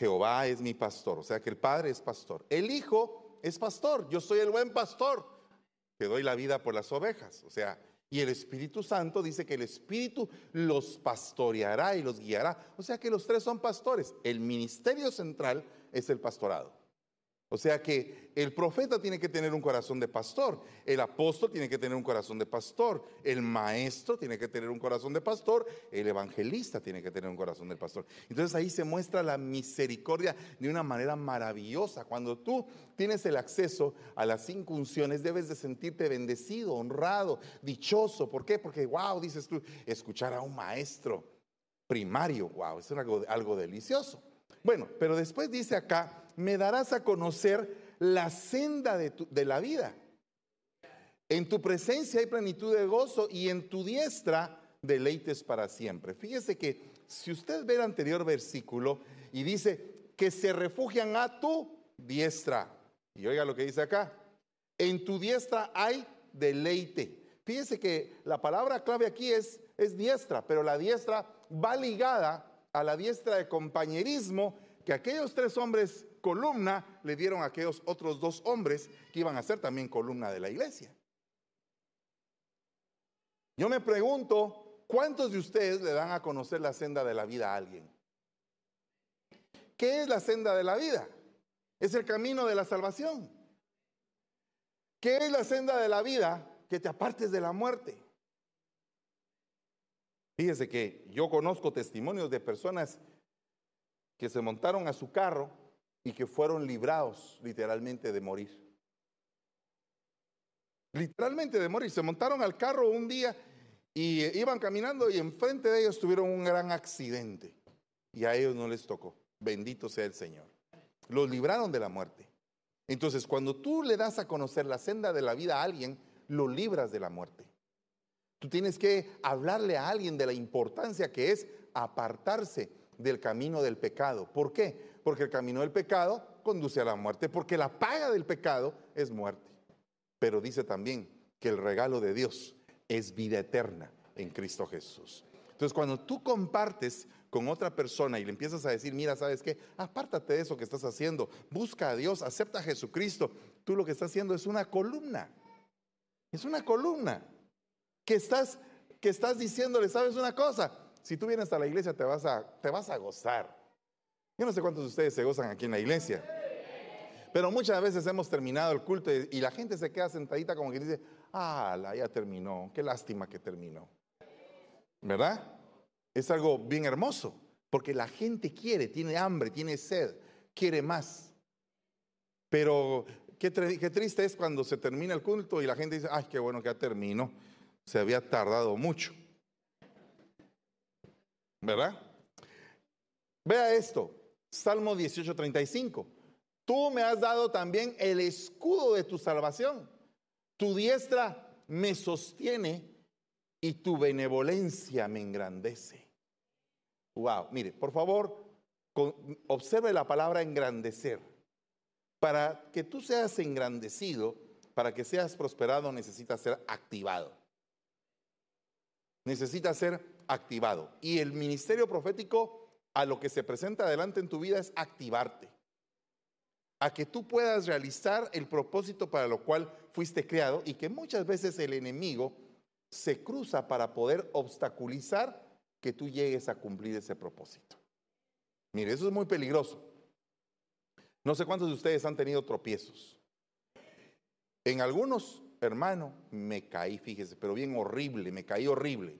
Jehová es mi pastor, o sea que el Padre es pastor. El Hijo es pastor, yo soy el buen pastor, que doy la vida por las ovejas. O sea, y el Espíritu Santo dice que el Espíritu los pastoreará y los guiará. O sea que los tres son pastores. El ministerio central es el pastorado. O sea que el profeta tiene que tener un corazón de pastor, el apóstol tiene que tener un corazón de pastor, el maestro tiene que tener un corazón de pastor, el evangelista tiene que tener un corazón de pastor. Entonces ahí se muestra la misericordia de una manera maravillosa. Cuando tú tienes el acceso a las cinco unciones, debes de sentirte bendecido, honrado, dichoso. ¿Por qué? Porque, wow, dices tú, escuchar a un maestro primario, wow, es algo, algo delicioso. Bueno, pero después dice acá, me darás a conocer la senda de, la vida. En tu presencia hay plenitud de gozo y en tu diestra deleites para siempre. Fíjese que si usted ve el anterior versículo y dice que se refugian a tu diestra, y oiga lo que dice acá, en tu diestra hay deleite. Fíjese que la palabra clave aquí es, es diestra, pero la diestra va ligada a la diestra de compañerismo que aquellos tres hombres columna le dieron a aquellos otros dos hombres que iban a ser también columna de la iglesia. Yo me pregunto, ¿cuántos de ustedes le dan a conocer la senda de la vida a alguien? ¿Qué es la senda de la vida? Es el camino de la salvación. ¿Qué es la senda de la vida? Que te apartes de la muerte. Fíjese que yo conozco testimonios de personas que se montaron a su carro y que fueron librados literalmente de morir. Literalmente de morir. Se montaron al carro un día y iban caminando y enfrente de ellos tuvieron un gran accidente. Y a ellos no les tocó. Bendito sea el Señor. Los libraron de la muerte. Entonces, cuando tú le das a conocer la senda de la vida a alguien, lo libras de la muerte. Tú tienes que hablarle a alguien de la importancia que es apartarse del camino del pecado. ¿Por qué? Porque el camino del pecado conduce a la muerte, porque la paga del pecado es muerte. Pero dice también que el regalo de Dios es vida eterna en Cristo Jesús. Entonces, cuando tú compartes con otra persona y le empiezas a decir, mira, ¿sabes qué? Apártate de eso que estás haciendo, busca a Dios, acepta a Jesucristo. Tú lo que estás haciendo es una columna. Es una columna que estás, que estás diciéndole, ¿sabes una cosa? Si tú vienes a la iglesia te vas a, te vas a gozar. Yo no sé cuántos de ustedes se gozan aquí en la iglesia. Pero muchas veces hemos terminado el culto y la gente se queda sentadita como que dice, ah, ya terminó, qué lástima que terminó. ¿Verdad? Es algo bien hermoso, porque la gente quiere, tiene hambre, tiene sed, quiere más. Pero qué, qué triste es cuando se termina el culto y la gente dice, ay, qué bueno que ya terminó, se había tardado mucho. ¿Verdad? Vea esto, Salmo 18:35. Tú me has dado también el escudo de tu salvación. Tu diestra me sostiene y tu benevolencia me engrandece. Wow, mire, por favor, observe la palabra engrandecer. Para que tú seas engrandecido, para que seas prosperado, necesitas ser activado. Necesitas ser activado. Y el ministerio profético a lo que se presenta adelante en tu vida es activarte. A que tú puedas realizar el propósito para lo cual fuiste creado y que muchas veces el enemigo se cruza para poder obstaculizar que tú llegues a cumplir ese propósito. Mire, eso es muy peligroso. No sé cuántos de ustedes han tenido tropiezos. En algunos, hermano, me caí, fíjese, pero bien horrible, me caí horrible.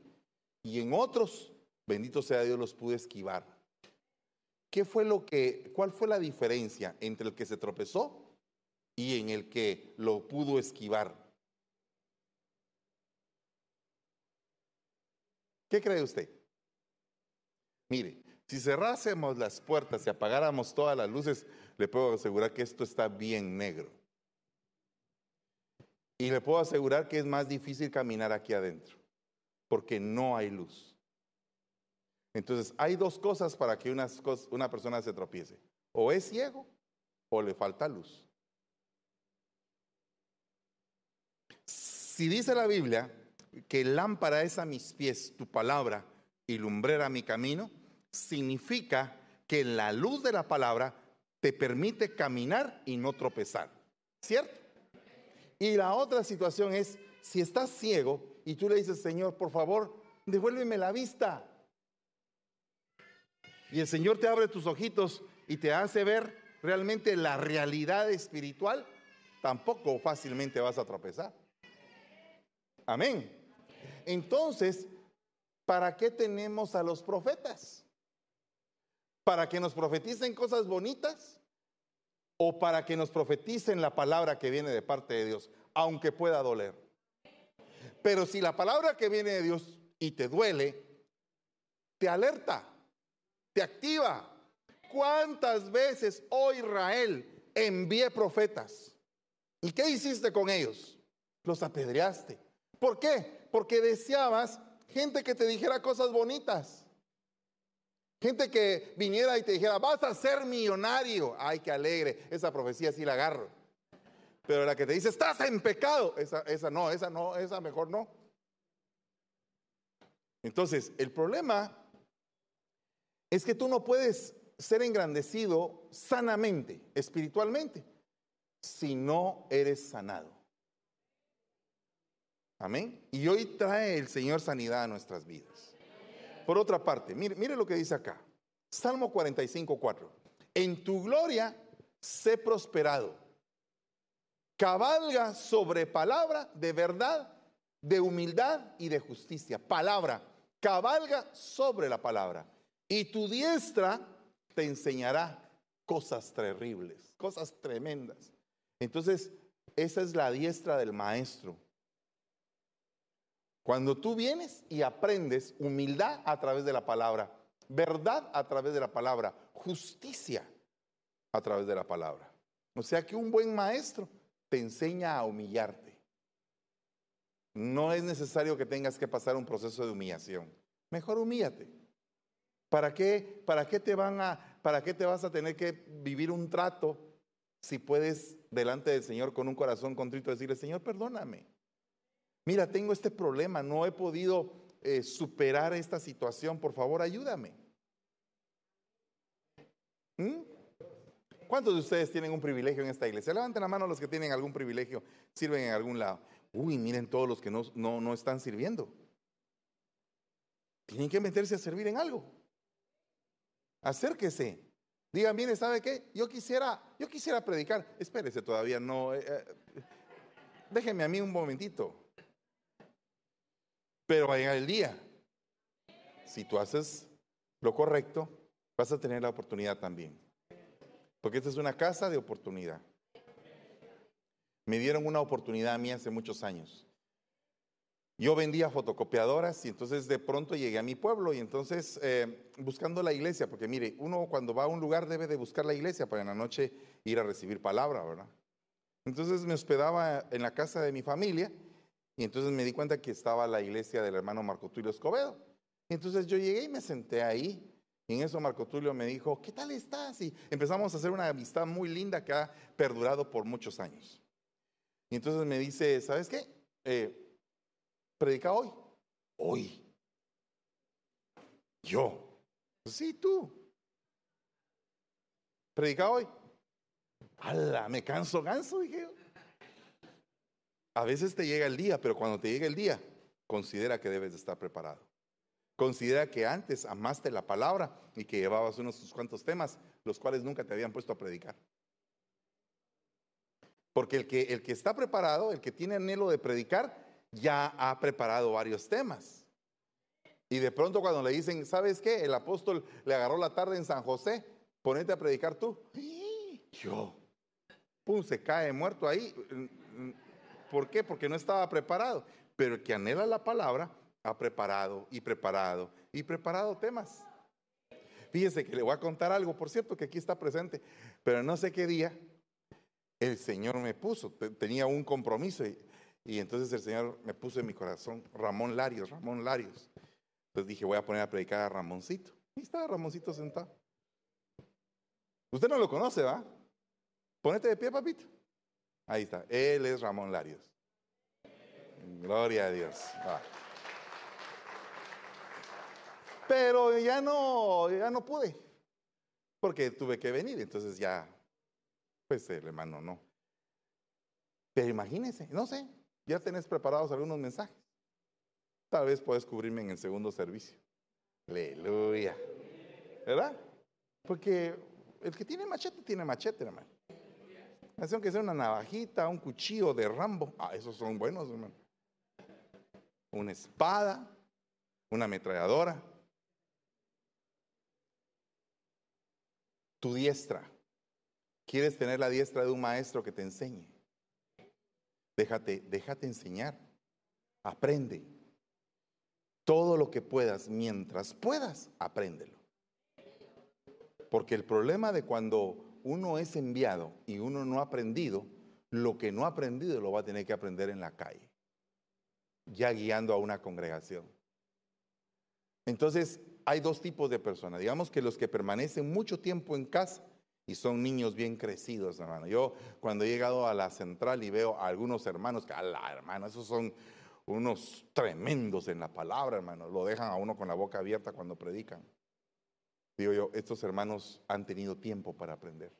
Y en otros, bendito sea Dios, los pude esquivar. ¿Qué fue lo que, cuál fue la diferencia entre el que se tropezó y en el que lo pudo esquivar? ¿Qué cree usted? Mire, si cerrásemos las puertas y apagáramos todas las luces, le puedo asegurar que esto está bien negro. Y le puedo asegurar que es más difícil caminar aquí adentro, porque no hay luz. Entonces, hay dos cosas para que una, una persona se tropiece. O es ciego o le falta luz. Si dice la Biblia que lámpara es a mis pies tu palabra y lumbrera mi camino, significa que la luz de la palabra te permite caminar y no tropezar. ¿Cierto? Y la otra situación es, si estás ciego y tú le dices, Señor, por favor, devuélveme la vista. Y el Señor te abre tus ojitos y te hace ver realmente la realidad espiritual, tampoco fácilmente vas a tropezar. Amén. Entonces, ¿para qué tenemos a los profetas? ¿Para que nos profeticen cosas bonitas? ¿O para que nos profeticen la palabra que viene de parte de Dios, aunque pueda doler? Pero si la palabra que viene de Dios y te duele, te alerta, te activa. ¿Cuántas veces, oh Israel, envié profetas? ¿Y qué hiciste con ellos? Los apedreaste. ¿Por qué? Porque deseabas gente que te dijera cosas bonitas. Gente que viniera y te dijera, vas a ser millonario. Ay, qué alegre. Esa profecía sí la agarro. Pero la que te dice, estás en pecado. Esa, esa no, esa no, esa mejor no. Entonces, el problema es que tú no puedes ser engrandecido sanamente, espiritualmente, si no eres sanado. Amén. Y hoy trae el Señor sanidad a nuestras vidas. Por otra parte, mire, lo que dice acá. Salmo 45, 4. En tu gloria sé prosperado. Cabalga sobre palabra de verdad, de humildad y de justicia. Palabra. Cabalga sobre la palabra. Y tu diestra te enseñará cosas terribles, cosas tremendas. Entonces, esa es la diestra del maestro. Cuando tú vienes y aprendes humildad a través de la palabra, verdad a través de la palabra, justicia a través de la palabra. O sea que un buen maestro te enseña a humillarte. No es necesario que tengas que pasar un proceso de humillación. Mejor humíllate. ¿Para qué, para qué te van a, para qué te vas a tener que vivir un trato si puedes delante del Señor con un corazón contrito decirle, Señor, perdóname? mira, tengo este problema, no he podido eh, superar esta situación, por favor, ayúdame. ¿Mm? ¿Cuántos de ustedes tienen un privilegio en esta iglesia? Levanten la mano los que tienen algún privilegio, sirven en algún lado. Uy, miren todos los que no, no, no están sirviendo. Tienen que meterse a servir en algo. Acérquese. Digan, bien, ¿sabe qué? Yo quisiera, yo quisiera predicar. Espérese todavía, no. Eh, eh, déjeme a mí un momentito. Pero va a llegar el día. Si tú haces lo correcto, vas a tener la oportunidad también. Porque esta es una casa de oportunidad. Me dieron una oportunidad a mí hace muchos años. Yo vendía fotocopiadoras y entonces de pronto llegué a mi pueblo y entonces eh, buscando la iglesia, porque mire, uno cuando va a un lugar debe de buscar la iglesia para en la noche ir a recibir palabra, ¿verdad? Entonces me hospedaba en la casa de mi familia y entonces me di cuenta que estaba la iglesia del hermano Marco Tulio Escobedo. Entonces yo llegué y me senté ahí. Y en eso Marco Tulio me dijo, ¿qué tal estás? Y empezamos a hacer una amistad muy linda que ha perdurado por muchos años. Y entonces me dice, ¿sabes qué? Eh, predica hoy. Hoy. Yo. Sí, tú. Predica hoy. ¡Hala! Me canso, ganso, dije yo. A veces te llega el día, pero cuando te llega el día, considera que debes de estar preparado. Considera que antes amaste la palabra y que llevabas unos cuantos temas, los cuales nunca te habían puesto a predicar. Porque el que, el que está preparado, el que tiene anhelo de predicar, ya ha preparado varios temas. Y de pronto cuando le dicen, ¿sabes qué? El apóstol le agarró la tarde en San José, ponete a predicar tú. Yo. Pum, se cae muerto ahí. ¿Por qué? Porque no estaba preparado. Pero el que anhela la palabra ha preparado y preparado y preparado temas. Fíjese que le voy a contar algo, por cierto, que aquí está presente, pero no sé qué día el Señor me puso, tenía un compromiso y, entonces el Señor me puso en mi corazón Ramón Larios, Ramón Larios. Entonces dije, voy a poner a predicar a Ramoncito. Y estaba Ramoncito sentado. Usted no lo conoce, ¿va? Ponete de pie, papito. Ahí está. Él es Ramón Larios. Gloria a Dios. Pero ya no, ya no pude. porque tuve que venir, entonces ya, pues el hermano no. Pero imagínense, no sé, ya tenés preparados algunos mensajes. Tal vez puedes cubrirme en el segundo servicio. Aleluya. ¿Verdad? Porque el que tiene machete, tiene machete, hermano. Hace que sea una navajita, un cuchillo de Rambo. Ah, esos son buenos, hermano. Una espada, una ametralladora. Tu diestra. ¿Quieres tener la diestra de un maestro que te enseñe? Déjate, déjate enseñar. Aprende. Todo lo que puedas, mientras puedas, apréndelo. Porque el problema de cuando uno es enviado y uno no ha aprendido, lo que no ha aprendido lo va a tener que aprender en la calle, ya guiando a una congregación. Entonces, hay dos tipos de personas. Digamos que los que permanecen mucho tiempo en casa y son niños bien crecidos, hermano. Yo cuando he llegado a la central y veo a algunos hermanos que, a la hermana, esos son unos tremendos en la palabra, hermano. Lo dejan a uno con la boca abierta cuando predican. Digo yo, estos hermanos han tenido tiempo para aprender.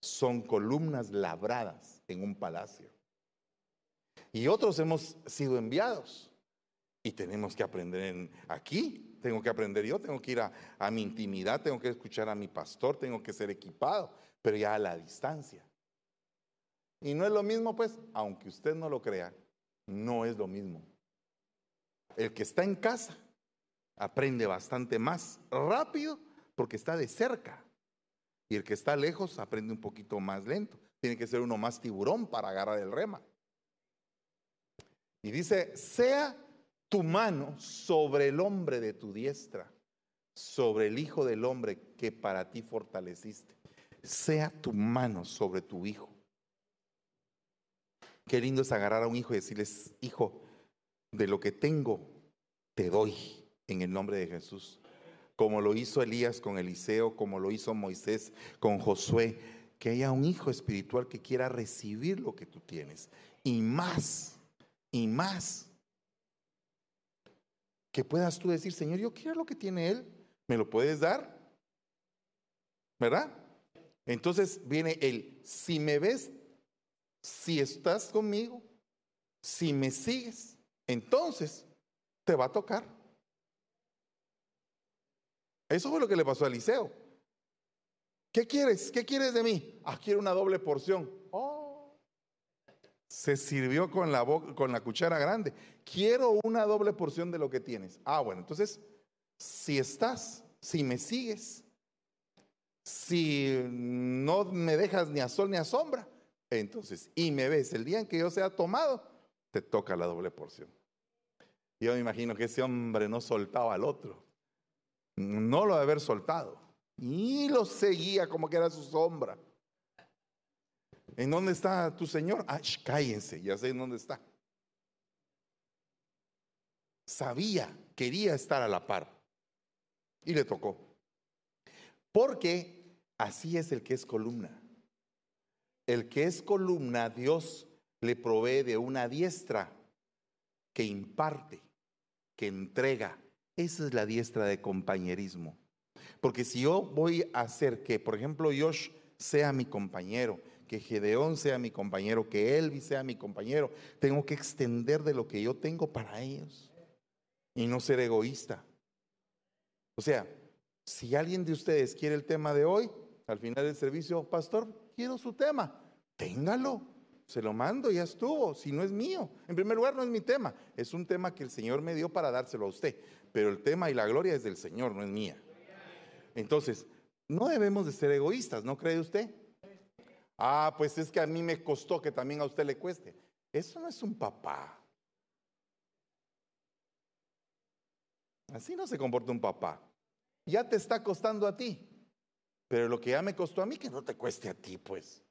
Son columnas labradas en un palacio. Y otros hemos sido enviados y tenemos que aprender aquí. Tengo que aprender yo, tengo que ir a, a mi intimidad, tengo que escuchar a mi pastor, tengo que ser equipado, pero ya a la distancia. Y no es lo mismo, pues, aunque usted no lo crea, no es lo mismo. El que está en casa aprende bastante más rápido porque está de cerca. Y el que está lejos aprende un poquito más lento. Tiene que ser uno más tiburón para agarrar el rema. Y dice, sea tu mano sobre el hombre de tu diestra, sobre el hijo del hombre que para ti fortaleciste. Sea tu mano sobre tu hijo. Qué lindo es agarrar a un hijo y decirles, hijo, de lo que tengo, te doy en el nombre de Jesús como lo hizo Elías con Eliseo, como lo hizo Moisés con Josué, que haya un hijo espiritual que quiera recibir lo que tú tienes. Y más, y más. Que puedas tú decir, Señor, yo quiero lo que tiene Él, ¿me lo puedes dar? ¿Verdad? Entonces viene el, si me ves, si estás conmigo, si me sigues, entonces te va a tocar. Eso fue lo que le pasó a Eliseo. ¿Qué quieres? ¿Qué quieres de mí? Ah, quiero una doble porción. Oh. Se sirvió con la, cuchara grande. Quiero una doble porción de lo que tienes. Ah, bueno, entonces, si estás, si me sigues, si no me dejas ni a sol ni a sombra, entonces, y me ves el día en que yo sea tomado, te toca la doble porción. Yo me imagino que ese hombre no soltaba al otro no lo de haber soltado. Y lo seguía como que era su sombra. ¿En dónde está tu Señor? Ah, cállense, ya sé en dónde está. Sabía, quería estar a la par. Y le tocó. Porque así es el que es columna. El que es columna, Dios le provee de una diestra que imparte, que entrega, esa es la diestra de compañerismo. Porque si yo voy a hacer que, por ejemplo, Josh sea mi compañero, que Gedeón sea mi compañero, que Elvis sea mi compañero, tengo que extender de lo que yo tengo para ellos y no ser egoísta. O sea, si alguien de ustedes quiere el tema de hoy, al final del servicio, pastor, quiero su tema, téngalo. Se lo mando, ya estuvo, si no es mío. En primer lugar, no es mi tema, es un tema que el Señor me dio para dárselo a usted. Pero el tema y la gloria es del Señor, no es mía. Entonces, no debemos de ser egoístas, ¿no cree usted? Ah, pues es que a mí me costó que también a usted le cueste. Eso no es un papá. Así no se comporta un papá. Ya te está costando a ti. Pero lo que ya me costó a mí, que no te cueste a ti, pues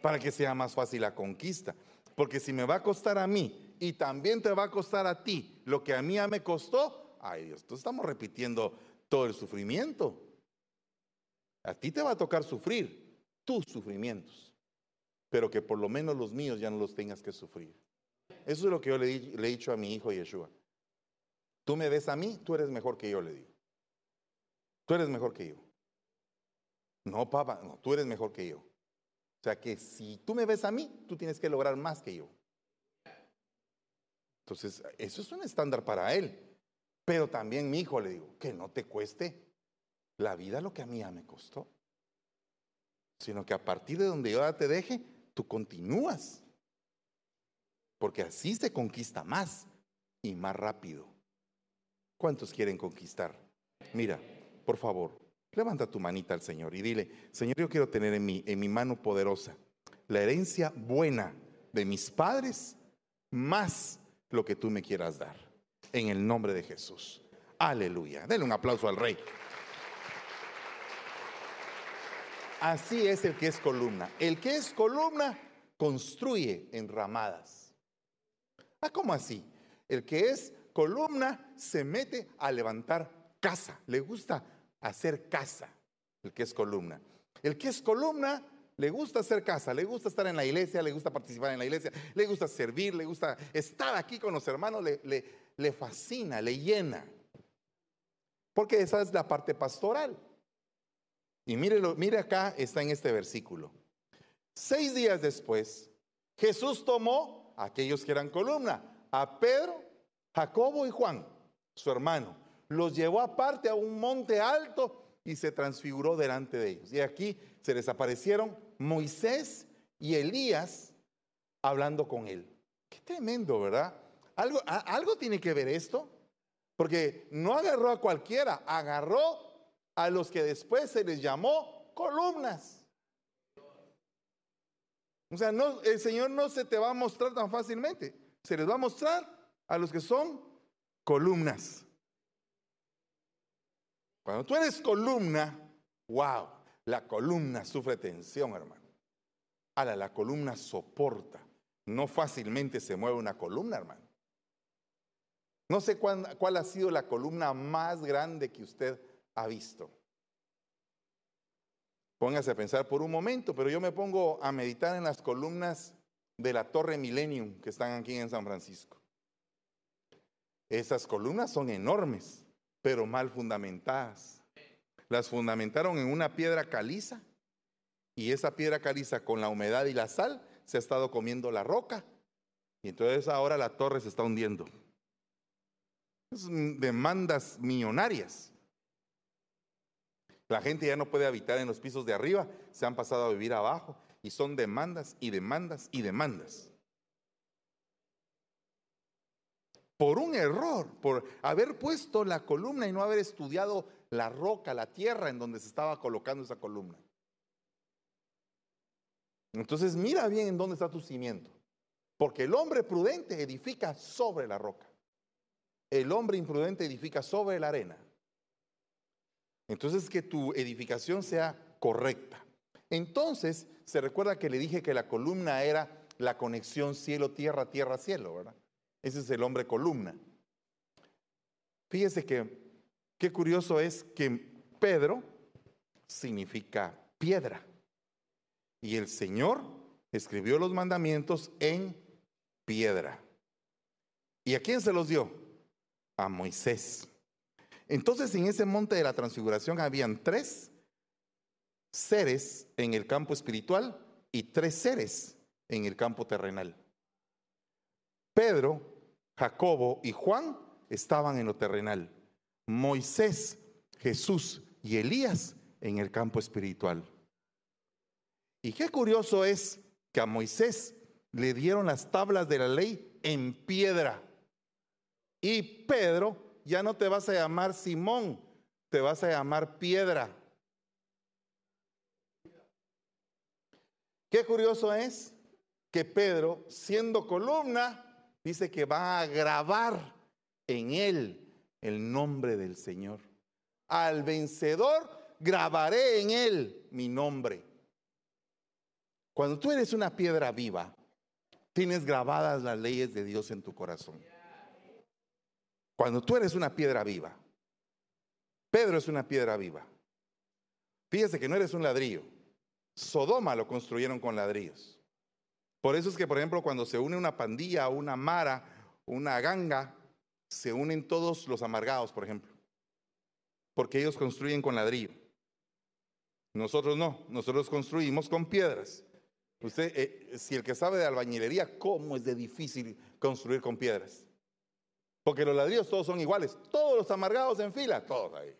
para que sea más fácil la conquista. Porque si me va a costar a mí y también te va a costar a ti lo que a mí ya me costó, ay Dios, entonces estamos repitiendo todo el sufrimiento. A ti te va a tocar sufrir tus sufrimientos, pero que por lo menos los míos ya no los tengas que sufrir. Eso es lo que yo le, he dicho a mi hijo Yeshua. Tú me ves a mí, tú eres mejor que yo, le digo. Tú eres mejor que yo. No, papá, no, tú eres mejor que yo. O sea que si tú me ves a mí, tú tienes que lograr más que yo. Entonces, eso es un estándar para él. Pero también mi hijo le digo, que no te cueste la vida lo que a mí ya me costó. Sino que a partir de donde yo te deje, tú continúas. Porque así se conquista más y más rápido. ¿Cuántos quieren conquistar? Mira, por favor, levanta tu manita al Señor y dile, Señor, yo quiero tener en mi, en mi mano poderosa la herencia buena de mis padres más lo que tú me quieras dar. En el nombre de Jesús. Aleluya. Denle un aplauso al rey. Así es el que es columna. El que es columna construye enramadas. Ah, ¿cómo así? El que es columna se mete a levantar casa. Le gusta hacer casa. El que es columna. El que es columna le gusta hacer casa, le gusta estar en la iglesia, le gusta participar en la iglesia, le gusta servir, le gusta estar aquí con los hermanos, le, le, fascina, le llena. Porque esa es la parte pastoral. Y mire, mire acá, está en este versículo. Seis días después, Jesús tomó a aquellos que eran columna, a Pedro, Jacobo y Juan, su hermano, los llevó aparte a un monte alto y se transfiguró delante de ellos. Y aquí se les aparecieron Moisés y Elías hablando con él. Qué tremendo, ¿verdad? Algo, algo tiene que ver esto, porque no agarró a cualquiera, agarró a los que después se les llamó columnas. O sea, el Señor no se te va a mostrar tan fácilmente, se les va a mostrar a los que son columnas. Cuando tú eres columna, wow, la columna sufre tensión, hermano. Ahora, la columna soporta. No fácilmente se mueve una columna, hermano. No sé cuál ha sido la columna más grande que usted ha visto. Póngase a pensar por un momento, pero yo me pongo a meditar en las columnas de la Torre Millennium que están aquí en San Francisco. Esas columnas son enormes, pero mal fundamentadas las fundamentaron en una piedra caliza y esa piedra caliza con la humedad y la sal se ha estado comiendo la roca y entonces ahora la torre se está hundiendo. Es demandas millonarias. La gente ya no puede habitar en los pisos de arriba, se han pasado a vivir abajo y son demandas y demandas y demandas. Por un error, por haber puesto la columna y no haber estudiado la roca, la tierra en donde se estaba colocando esa columna. Entonces mira bien en dónde está tu cimiento. Porque el hombre prudente edifica sobre la roca. El hombre imprudente edifica sobre la arena. Entonces que tu edificación sea correcta. Entonces se recuerda que le dije que la columna era la conexión cielo-tierra, tierra-cielo, ¿verdad? Ese es el hombre columna. Fíjese que Qué curioso es que Pedro significa piedra. Y el Señor escribió los mandamientos en piedra. ¿Y a quién se los dio? A Moisés. Entonces en ese monte de la transfiguración habían tres seres en el campo espiritual y tres seres en el campo terrenal. Pedro, Jacobo y Juan estaban en lo terrenal. Moisés, Jesús y Elías en el campo espiritual. Y qué curioso es que a Moisés le dieron las tablas de la ley en piedra. Y Pedro, ya no te vas a llamar Simón, te vas a llamar piedra. Qué curioso es que Pedro, siendo columna, dice que va a grabar en él el nombre del Señor. Al vencedor grabaré en él mi nombre. Cuando tú eres una piedra viva, tienes grabadas las leyes de Dios en tu corazón. Cuando tú eres una piedra viva, Pedro es una piedra viva. Fíjese que no eres un ladrillo. Sodoma lo construyeron con ladrillos. Por eso es que, por ejemplo, cuando se une una pandilla, una mara, una ganga, se unen todos los amargados, por ejemplo, porque ellos construyen con ladrillo. Nosotros no, nosotros construimos con piedras. Usted, eh, si el que sabe de albañilería, ¿cómo es de difícil construir con piedras? Porque los ladrillos todos son iguales, todos los amargados en fila, todos ahí.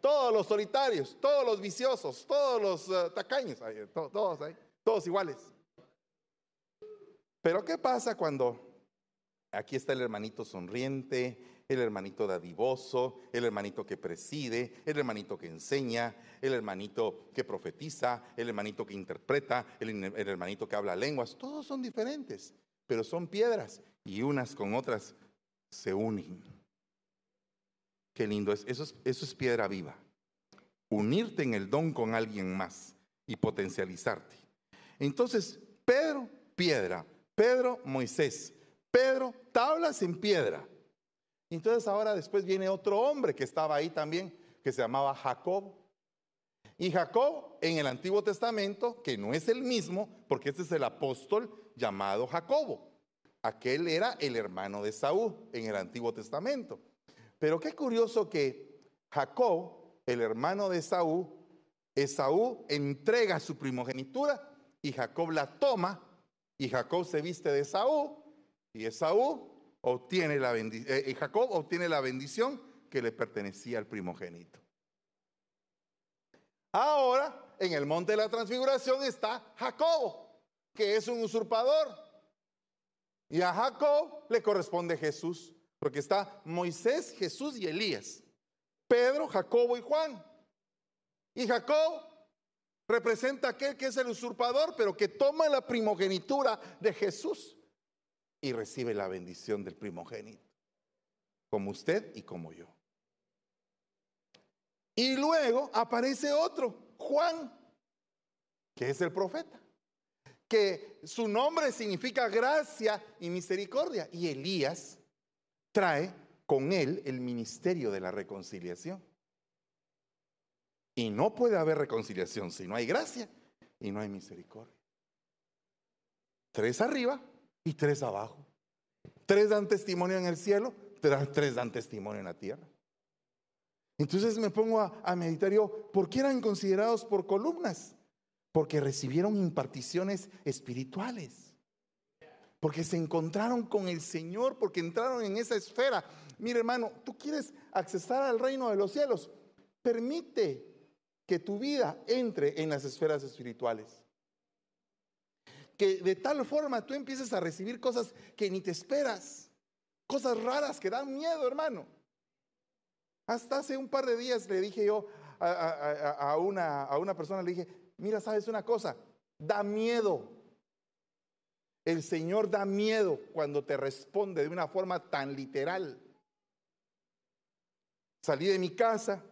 Todos los solitarios, todos los viciosos, todos los eh, tacaños, todos ahí, todos iguales. Pero ¿qué pasa cuando aquí está el hermanito sonriente, el hermanito dadivoso, el hermanito que preside, el hermanito que enseña, el hermanito que profetiza, el hermanito que interpreta, el, hermanito que habla lenguas. Todos son diferentes, pero son piedras y unas con otras se unen. Qué lindo es. Eso, es. eso es piedra viva. Unirte en el don con alguien más y potencializarte. Entonces, Pedro, piedra. Pedro, Moisés. Pedro, tablas en piedra. Entonces ahora después viene otro hombre que estaba ahí también, que se llamaba Jacob. Y Jacob en el Antiguo Testamento, que no es el mismo, porque este es el apóstol llamado Jacobo. Aquel era el hermano de Saúl en el Antiguo Testamento. Pero qué curioso que Jacob, el hermano de Saúl, Esaú entrega su primogenitura y Jacob la toma y Jacob se viste de Saúl y Esaú obtiene la bendición, eh, Jacob obtiene la bendición que le pertenecía al primogénito. Ahora, en el monte de la transfiguración está Jacob, que es un usurpador. Y a Jacob le corresponde Jesús, porque está Moisés, Jesús y Elías. Pedro, Jacobo y Juan. Y Jacob representa a aquel que es el usurpador, pero que toma la primogenitura de Jesús y recibe la bendición del primogénito, como usted y como yo. Y luego aparece otro, Juan, que es el profeta, que su nombre significa gracia y misericordia. Y Elías trae con él el ministerio de la reconciliación. Y no puede haber reconciliación si no hay gracia y no hay misericordia. Tres arriba y tres abajo. Tres dan testimonio en el cielo, tres dan testimonio en la tierra. Entonces me pongo a, meditar yo, ¿por qué eran considerados por columnas? Porque recibieron imparticiones espirituales. Porque se encontraron con el Señor, porque entraron en esa esfera. Mire hermano, tú quieres accesar al reino de los cielos. Permite que tu vida entre en las esferas espirituales que de tal forma tú empieces a recibir cosas que ni te esperas, cosas raras que dan miedo, hermano. Hasta hace un par de días le dije yo a, una, a una persona, le dije, mira, sabes una cosa, da miedo. El Señor da miedo cuando te responde de una forma tan literal. Salí de mi casa,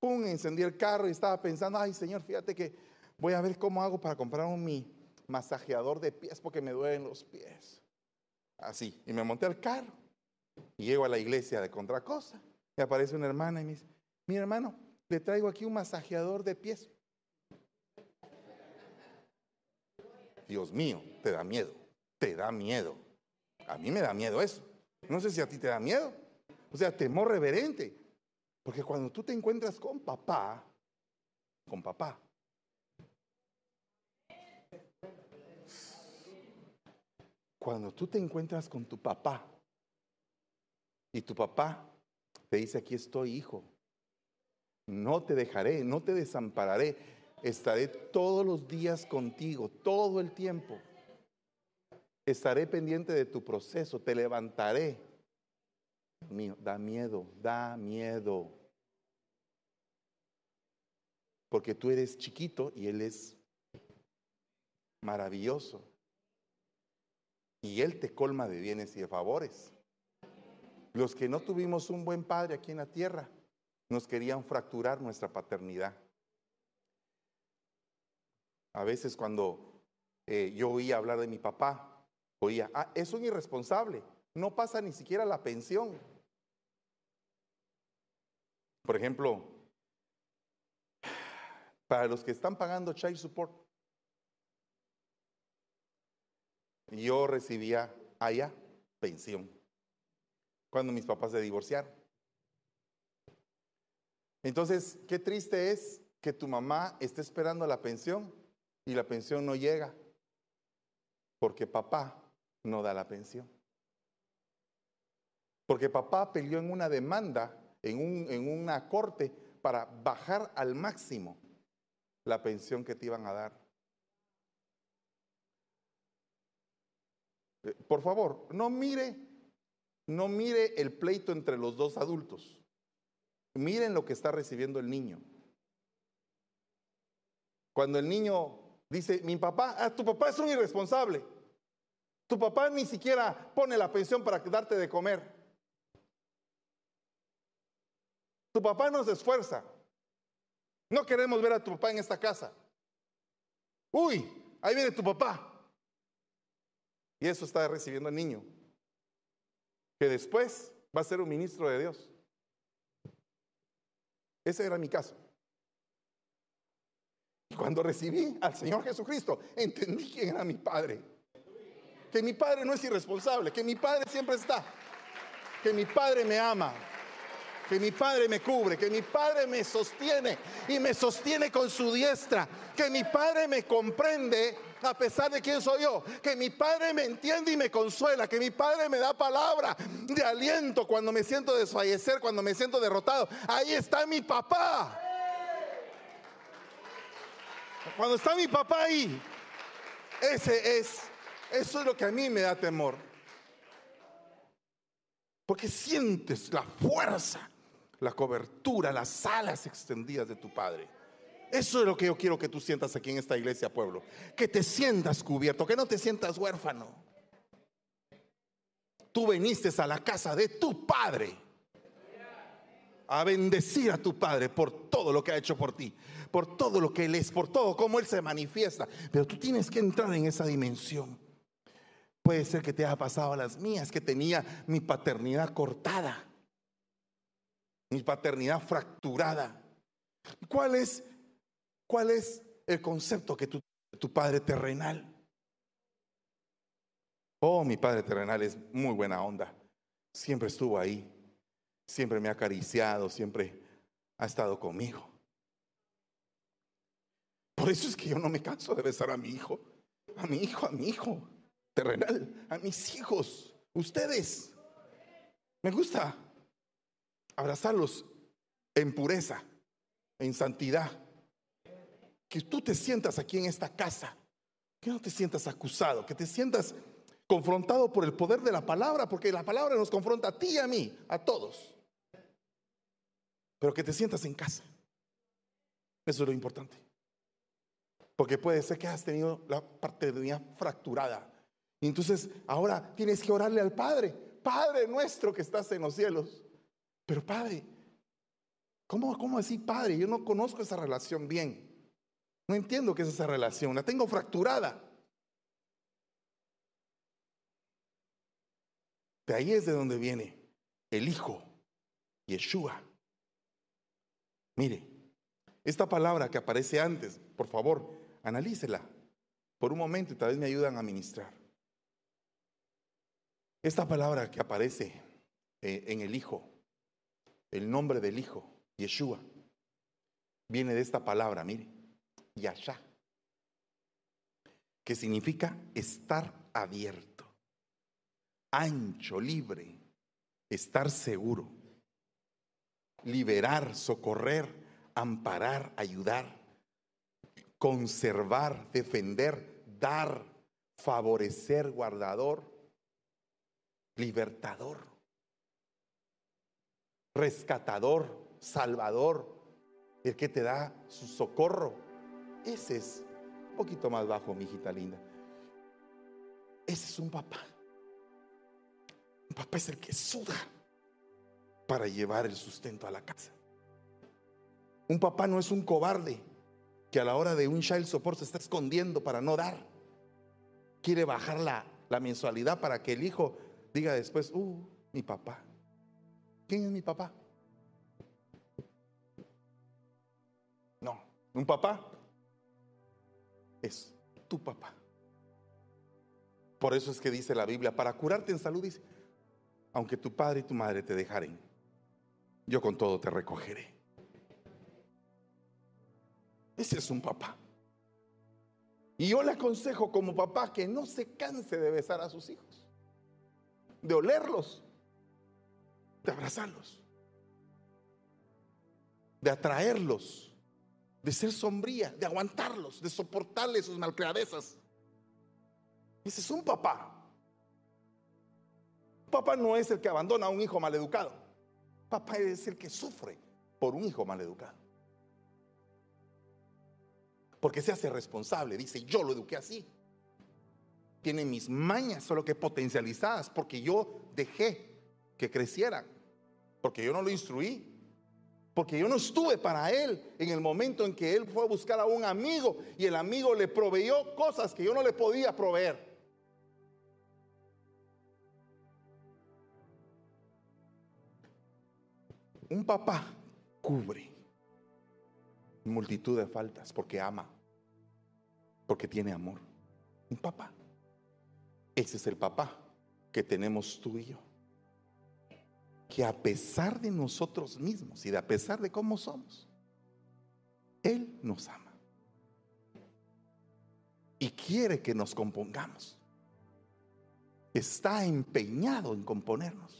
pum, encendí el carro y estaba pensando, ay Señor, fíjate que voy a ver cómo hago para comprar un mi, masajeador de pies porque me duelen los pies. Así. Y me monté al carro. Y llego a la iglesia de Contracosa. Y aparece una hermana y me dice, mi hermano, le traigo aquí un masajeador de pies. Dios mío, te da miedo. Te da miedo. A mí me da miedo eso. No sé si a ti te da miedo. O sea, temor reverente. Porque cuando tú te encuentras con papá, con papá, Cuando tú te encuentras con tu papá y tu papá te dice, aquí estoy, hijo, no te dejaré, no te desampararé, estaré todos los días contigo, todo el tiempo. Estaré pendiente de tu proceso, te levantaré. Mío, da miedo, da miedo. Porque tú eres chiquito y él es maravilloso y Él te colma de bienes y de favores. Los que no tuvimos un buen padre aquí en la tierra nos querían fracturar nuestra paternidad. A veces cuando eh, yo oía hablar de mi papá, oía, ah, es un irresponsable, no pasa ni siquiera la pensión. Por ejemplo, para los que están pagando child support, yo recibía allá pensión cuando mis papás se divorciaron. Entonces, qué triste es que tu mamá esté esperando la pensión y la pensión no llega porque papá no da la pensión. Porque papá peleó en una demanda, en, un, en una corte, para bajar al máximo la pensión que te iban a dar. Eh, por favor, no mire, no mire el pleito entre los dos adultos. Miren lo que está recibiendo el niño. Cuando el niño dice, mi papá, ah, tu papá es un irresponsable. Tu papá ni siquiera pone la pensión para darte de comer. Tu papá no se esfuerza. No queremos ver a tu papá en esta casa. Uy, ahí viene tu papá. Y eso está recibiendo el niño, que después va a ser un ministro de Dios. Ese era mi caso. Cuando recibí al Señor Jesucristo, entendí quién era mi Padre. Que mi Padre no es irresponsable, que mi Padre siempre está, que mi Padre me ama, que mi Padre me cubre, que mi Padre me sostiene y me sostiene con su diestra, que mi Padre me comprende a pesar de quién soy yo, que mi Padre me entiende y me consuela, que mi Padre me da palabra de aliento cuando me siento desfallecer, cuando me siento derrotado. Ahí está mi papá. Cuando está mi papá ahí, ese es, eso es lo que a mí me da temor. Porque sientes la fuerza, la cobertura, las alas extendidas de tu Padre. Eso es lo que yo quiero que tú sientas aquí en esta iglesia, pueblo. Que te sientas cubierto, que no te sientas huérfano. Tú viniste a la casa de tu Padre a bendecir a tu Padre por todo lo que ha hecho por ti, por todo lo que Él es, por todo cómo Él se manifiesta. Pero tú tienes que entrar en esa dimensión. Puede ser que te haya pasado a las mías, que tenía mi paternidad cortada, mi paternidad fracturada. ¿Cuál es ¿Cuál es el concepto que tu, tu padre terrenal? Oh, mi padre terrenal es muy buena onda. Siempre estuvo ahí. Siempre me ha acariciado, siempre ha estado conmigo. Por eso es que yo no me canso de besar a mi hijo, a mi hijo, a mi hijo terrenal, a mis hijos, ustedes. Me gusta abrazarlos en pureza, en santidad que tú te sientas aquí en esta casa, que no te sientas acusado, que te sientas confrontado por el poder de la palabra, porque la palabra nos confronta a ti y a mí, a todos. Pero que te sientas en casa. Eso es lo importante. Porque puede ser que has tenido la mía fracturada. Y entonces ahora tienes que orarle al Padre. Padre nuestro que estás en los cielos. Pero Padre, ¿cómo, cómo así Padre? Yo no conozco esa relación bien. No entiendo qué es esa relación, la tengo fracturada. De ahí es de donde viene el Hijo, Yeshua. Mire, esta palabra que aparece antes, por favor, analícela por un momento y tal vez me ayudan a ministrar. Esta palabra que aparece eh, en el Hijo, el nombre del Hijo, Yeshua, viene de esta palabra, mire yasha, que significa estar abierto, ancho, libre, estar seguro, liberar, socorrer, amparar, ayudar, conservar, defender, dar, favorecer, guardador, libertador, rescatador, salvador, el que te da su socorro ese es un poquito más bajo, mi hijita linda. Ese es un papá. Un papá es el que suda para llevar el sustento a la casa. Un papá no es un cobarde que a la hora de un child support se está escondiendo para no dar. Quiere bajar la, la mensualidad para que el hijo diga después, uh, mi papá. ¿Quién es mi papá? No, un papá es tu papá. Por eso es que dice la Biblia, para curarte en salud, dice, aunque tu padre y tu madre te dejaren, yo con todo te recogeré. Ese es un papá. Y yo le aconsejo como papá que no se canse de besar a sus hijos, de olerlos, de abrazarlos, de atraerlos, de ser sombría, de aguantarlos, de soportarles sus malcriadezas. Ese es un papá. Papá no es el que abandona a un hijo maleducado. Papá es el que sufre por un hijo maleducado porque se hace responsable. Dice, yo lo eduqué así. Tiene mis mañas, solo que potencializadas, porque yo dejé que crecieran, porque yo no lo instruí, porque yo no estuve para él en el momento en que él fue a buscar a un amigo y el amigo le proveyó cosas que yo no le podía proveer. Un papá cubre multitud de faltas porque ama, porque tiene amor. Un papá. Ese es el papá que tenemos tú y yo. Que a pesar de nosotros mismos y de a pesar de cómo somos, Él nos ama. Y quiere que nos compongamos. Está empeñado en componernos.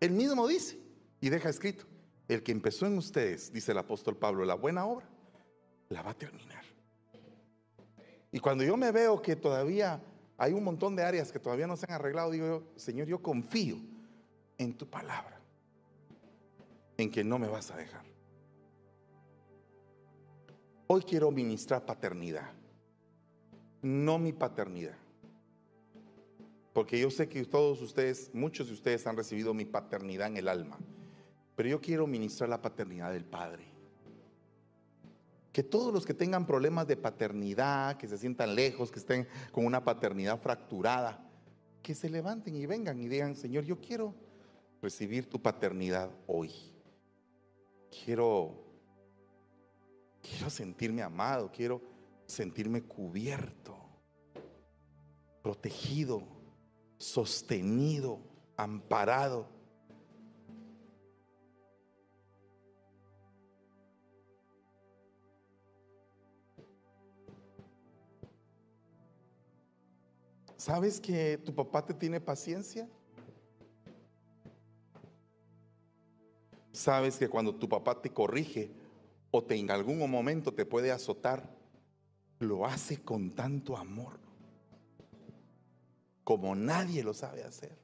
Él mismo dice y deja escrito, el que empezó en ustedes, dice el apóstol Pablo, la buena obra, la va a terminar. Y cuando yo me veo que todavía hay un montón de áreas que todavía no se han arreglado, digo yo, Señor, yo confío en tu palabra, en que no me vas a dejar. Hoy quiero ministrar paternidad, no mi paternidad. Porque yo sé que todos ustedes, muchos de ustedes han recibido mi paternidad en el alma. Pero yo quiero ministrar la paternidad del Padre. Que todos los que tengan problemas de paternidad, que se sientan lejos, que estén con una paternidad fracturada, que se levanten y vengan y digan, Señor, yo quiero recibir tu paternidad hoy. Quiero, quiero sentirme amado, quiero sentirme cubierto, protegido, sostenido, amparado ¿Sabes que tu papá te tiene paciencia? ¿Sabes que cuando tu papá te corrige o te en algún momento te puede azotar, lo hace con tanto amor como nadie lo sabe hacer?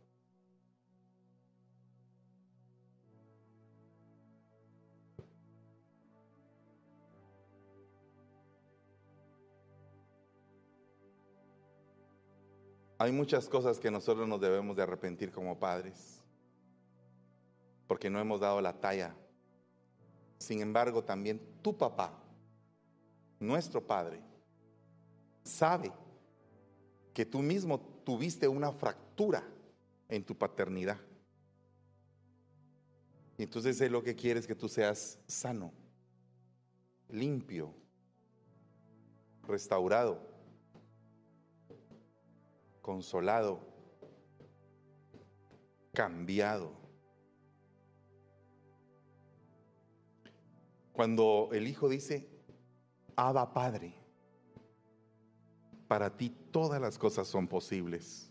Hay muchas cosas que nosotros nos debemos de arrepentir como padres, porque no hemos dado la talla. Sin embargo, también tu papá, nuestro padre, sabe que tú mismo tuviste una fractura en tu paternidad. Y entonces Él lo que quiere es que tú seas sano, limpio, restaurado consolado, cambiado. Cuando el Hijo dice, Abba Padre, para ti todas las cosas son posibles.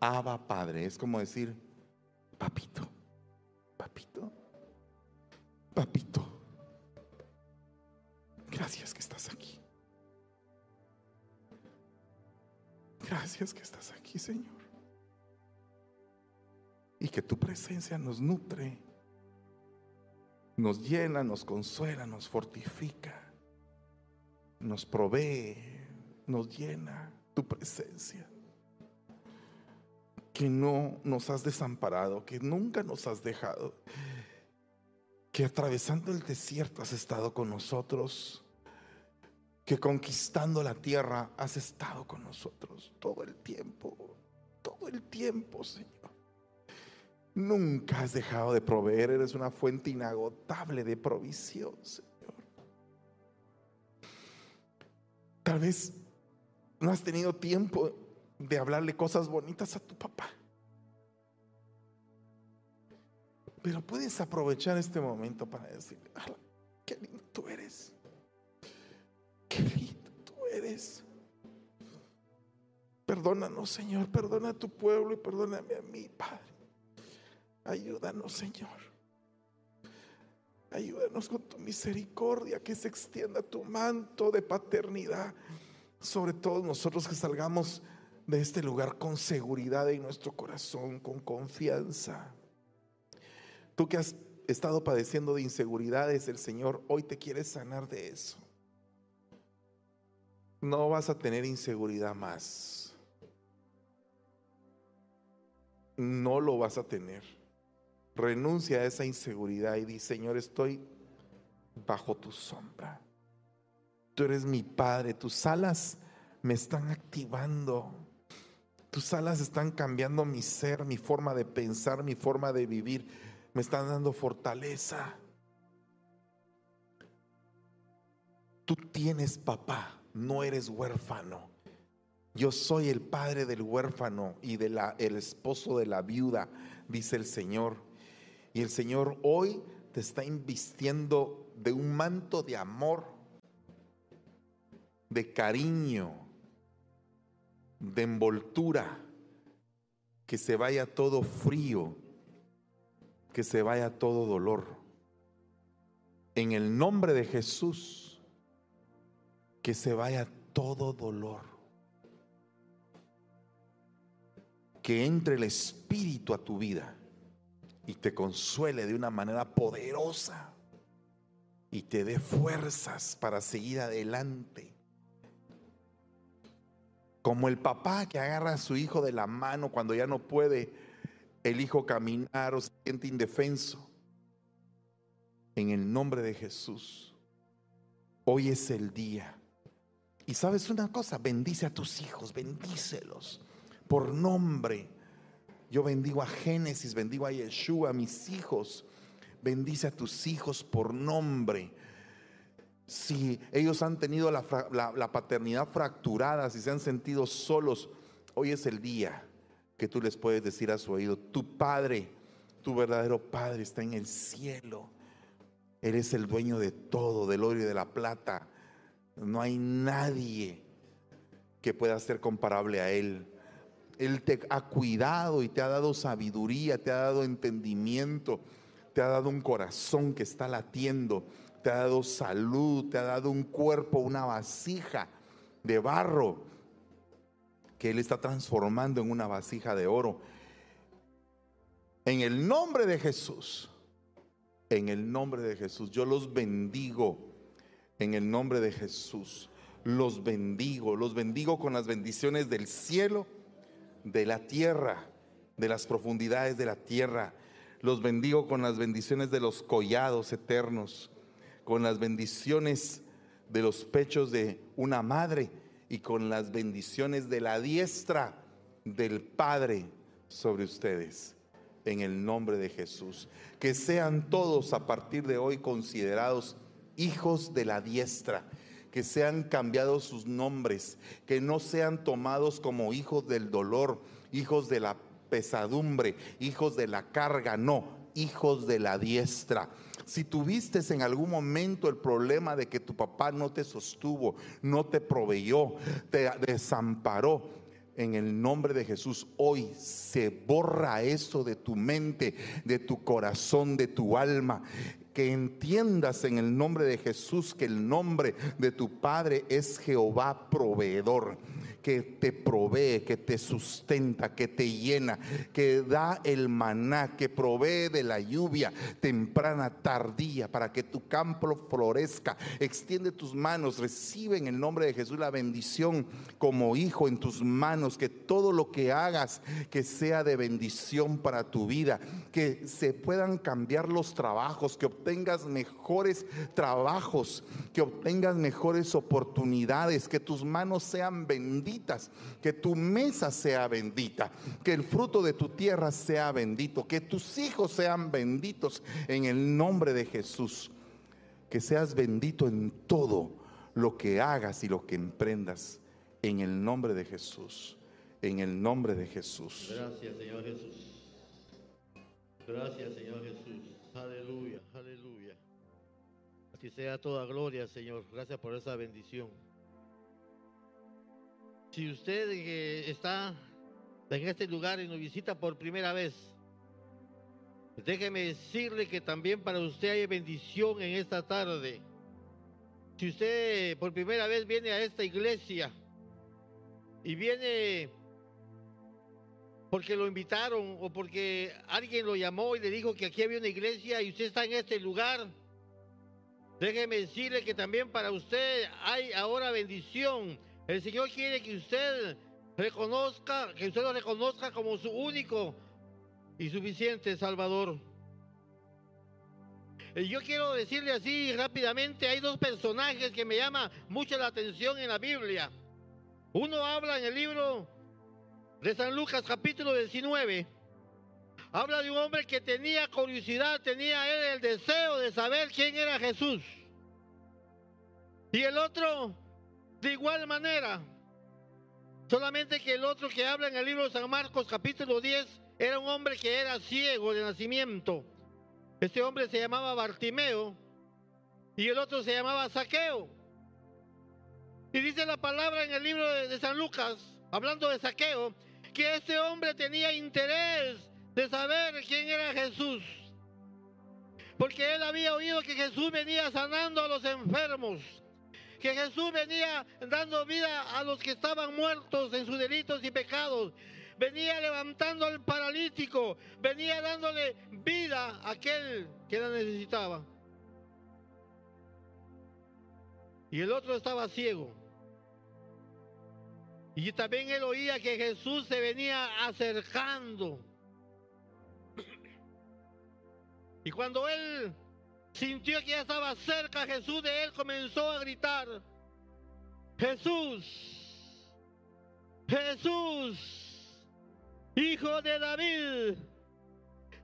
Abba Padre, es como decir, papito, papito, papito, gracias que estás aquí. Gracias que estás aquí, Señor. Y que tu presencia nos nutre, nos llena, nos consuela, nos fortifica, nos provee, nos llena tu presencia. Que no nos has desamparado, que nunca nos has dejado, que atravesando el desierto has estado con nosotros que conquistando la tierra has estado con nosotros todo el tiempo, todo el tiempo, Señor. Nunca has dejado de proveer, eres una fuente inagotable de provisión, Señor. Tal vez no has tenido tiempo de hablarle cosas bonitas a tu papá. Pero puedes aprovechar este momento para decirle, qué lindo tú eres. Qué lindo tú eres. Perdónanos, Señor, perdona a tu pueblo y perdóname a mí, Padre. Ayúdanos, Señor. Ayúdanos con tu misericordia, que se extienda tu manto de paternidad sobre todos nosotros que salgamos de este lugar con seguridad en nuestro corazón, con confianza. Tú que has estado padeciendo de inseguridades, el Señor hoy te quiere sanar de eso. No vas a tener inseguridad más. No lo vas a tener. Renuncia a esa inseguridad y di, Señor, estoy bajo tu sombra. Tú eres mi Padre, tus alas me están activando. Tus alas están cambiando mi ser, mi forma de pensar, mi forma de vivir. Me están dando fortaleza. Tú tienes papá, no eres huérfano. Yo soy el padre del huérfano y del el esposo de la viuda, dice el Señor. Y el Señor hoy te está invistiendo de un manto de amor, de cariño, de envoltura, que se vaya todo frío, que se vaya todo dolor. En el nombre de Jesús, que se vaya todo dolor. Que entre el Espíritu a tu vida y te consuele de una manera poderosa y te dé fuerzas para seguir adelante como el papá que agarra a su hijo de la mano cuando ya no puede el hijo caminar o se siente indefenso. En el nombre de Jesús, hoy es el día. Y sabes una cosa, bendice a tus hijos, bendícelos por nombre. Yo bendigo a Génesis, bendigo a Yeshua, a mis hijos. Bendice a tus hijos por nombre si ellos han tenido la, paternidad fracturada, si se han sentido solos, hoy es el día que tú les puedes decir a su oído, tu Padre, tu verdadero Padre está en el cielo. Eres el dueño de todo, del oro y de la plata. No hay nadie que pueda ser comparable a Él. Él te ha cuidado y te ha dado sabiduría, te ha dado entendimiento, te ha dado un corazón que está latiendo te ha dado salud, te ha dado un cuerpo, una vasija de barro que Él está transformando en una vasija de oro. En el nombre de Jesús, en el nombre de Jesús, yo los bendigo. En el nombre de Jesús, los bendigo, los bendigo con las bendiciones del cielo, de la tierra, de las profundidades de la tierra. Los bendigo con las bendiciones de los collados eternos con las bendiciones de los pechos de una madre y con las bendiciones de la diestra del Padre sobre ustedes. En el nombre de Jesús. Que sean todos a partir de hoy considerados hijos de la diestra. Que sean cambiados sus nombres. Que no sean tomados como hijos del dolor, hijos de la pesadumbre, hijos de la carga. No, hijos de la diestra si tuviste en algún momento el problema de que tu papá no te sostuvo, no te proveyó, te desamparó, en el nombre de Jesús, hoy se borra eso de tu mente, de tu corazón, de tu alma. Que entiendas en el nombre de Jesús que el nombre de tu Padre es Jehová proveedor que te provee, que te sustenta, que te llena, que da el maná, que provee de la lluvia temprana, tardía, para que tu campo florezca. Extiende tus manos, recibe en el nombre de Jesús la bendición como hijo en tus manos, que todo lo que hagas, que sea de bendición para tu vida, que se puedan cambiar los trabajos, que obtengas mejores trabajos, que obtengas mejores oportunidades, que tus manos sean benditas que tu mesa sea bendita, que el fruto de tu tierra sea bendito, que tus hijos sean benditos en el nombre de Jesús. Que seas bendito en todo lo que hagas y lo que emprendas en el nombre de Jesús. En el nombre de Jesús. Gracias, Señor Jesús. Gracias, Señor Jesús. Aleluya, aleluya. ti sea toda gloria, Señor. Gracias por esa bendición. Si usted eh, está en este lugar y nos visita por primera vez, déjeme decirle que también para usted hay bendición en esta tarde. Si usted por primera vez viene a esta iglesia y viene porque lo invitaron o porque alguien lo llamó y le dijo que aquí había una iglesia y usted está en este lugar, déjeme decirle que también para usted hay ahora bendición. El Señor quiere que usted reconozca, que usted lo reconozca como su único y suficiente Salvador. Y yo quiero decirle así rápidamente, hay dos personajes que me llaman mucho la atención en la Biblia. Uno habla en el libro de San Lucas capítulo 19. Habla de un hombre que tenía curiosidad, tenía él el deseo de saber quién era Jesús. Y el otro, de igual manera, solamente que el otro que habla en el libro de San Marcos capítulo 10 era un hombre que era ciego de nacimiento. Este hombre se llamaba Bartimeo y el otro se llamaba Saqueo. Y dice la palabra en el libro de, San Lucas, hablando de Saqueo, que este hombre tenía interés de saber quién era Jesús. Porque él había oído que Jesús venía sanando a los enfermos, que Jesús venía dando vida a los que estaban muertos en sus delitos y pecados, venía levantando al paralítico, venía dándole vida a aquel que la necesitaba. Y el otro estaba ciego. Y también él oía que Jesús se venía acercando. Y cuando él sintió que ya estaba cerca Jesús de él, comenzó a gritar, Jesús, Jesús, Hijo de David,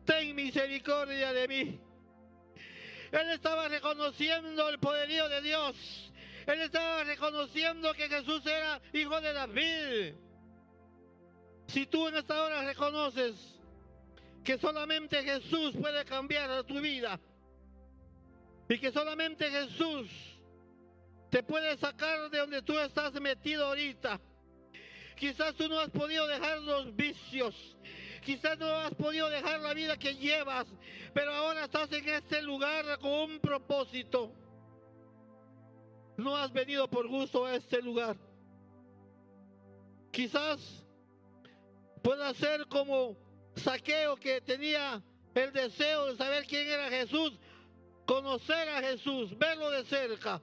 ten misericordia de mí. Él estaba reconociendo el poderío de Dios. Él estaba reconociendo que Jesús era hijo de David. Si tú en esta hora reconoces que solamente Jesús puede cambiar tu vida y que solamente Jesús te puede sacar de donde tú estás metido ahorita. Quizás tú no has podido dejar los vicios, quizás no has podido dejar la vida que llevas, pero ahora estás en este lugar con un propósito. No has venido por gusto a este lugar. Quizás pueda ser como Saqueo que tenía el deseo de saber quién era Jesús, conocer a Jesús, verlo de cerca.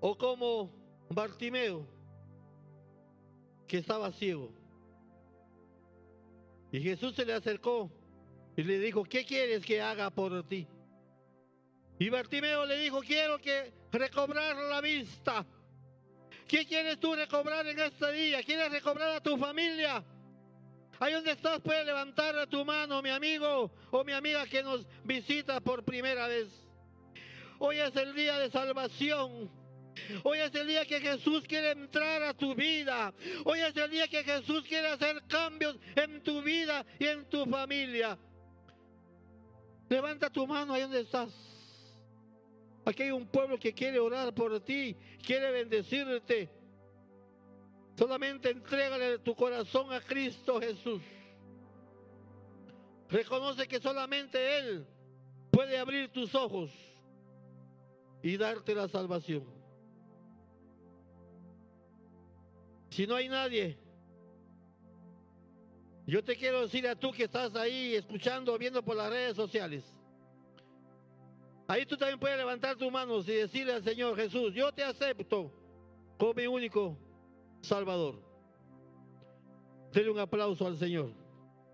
O como Bartimeo, que estaba ciego. Y Jesús se le acercó y le dijo, ¿qué quieres que haga por ti? Y Bartimeo le dijo, quiero que recobrar la vista. ¿Qué quieres tú recobrar en este día? ¿Quieres recobrar a tu familia? Ahí donde estás puedes levantar tu mano, mi amigo o mi amiga que nos visita por primera vez. Hoy es el día de salvación. Hoy es el día que Jesús quiere entrar a tu vida. Hoy es el día que Jesús quiere hacer cambios en tu vida y en tu familia. Levanta tu mano ahí donde estás. Aquí hay un pueblo que quiere orar por ti, quiere bendecirte. Solamente entrégale tu corazón a Cristo Jesús. Reconoce que solamente Él puede abrir tus ojos y darte la salvación. Si no hay nadie, yo te quiero decir a tú que estás ahí escuchando, viendo por las redes sociales. Ahí tú también puedes levantar tus manos y decirle al Señor Jesús, yo te acepto como mi único Salvador. Dele un aplauso al Señor,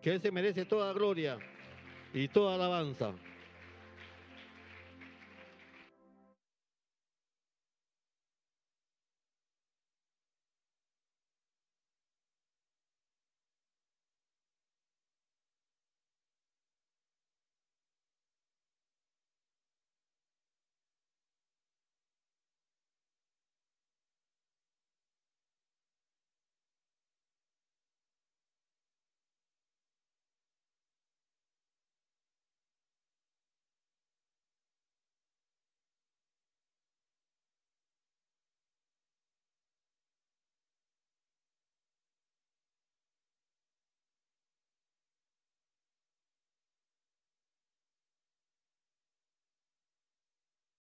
que Él se merece toda gloria y toda alabanza.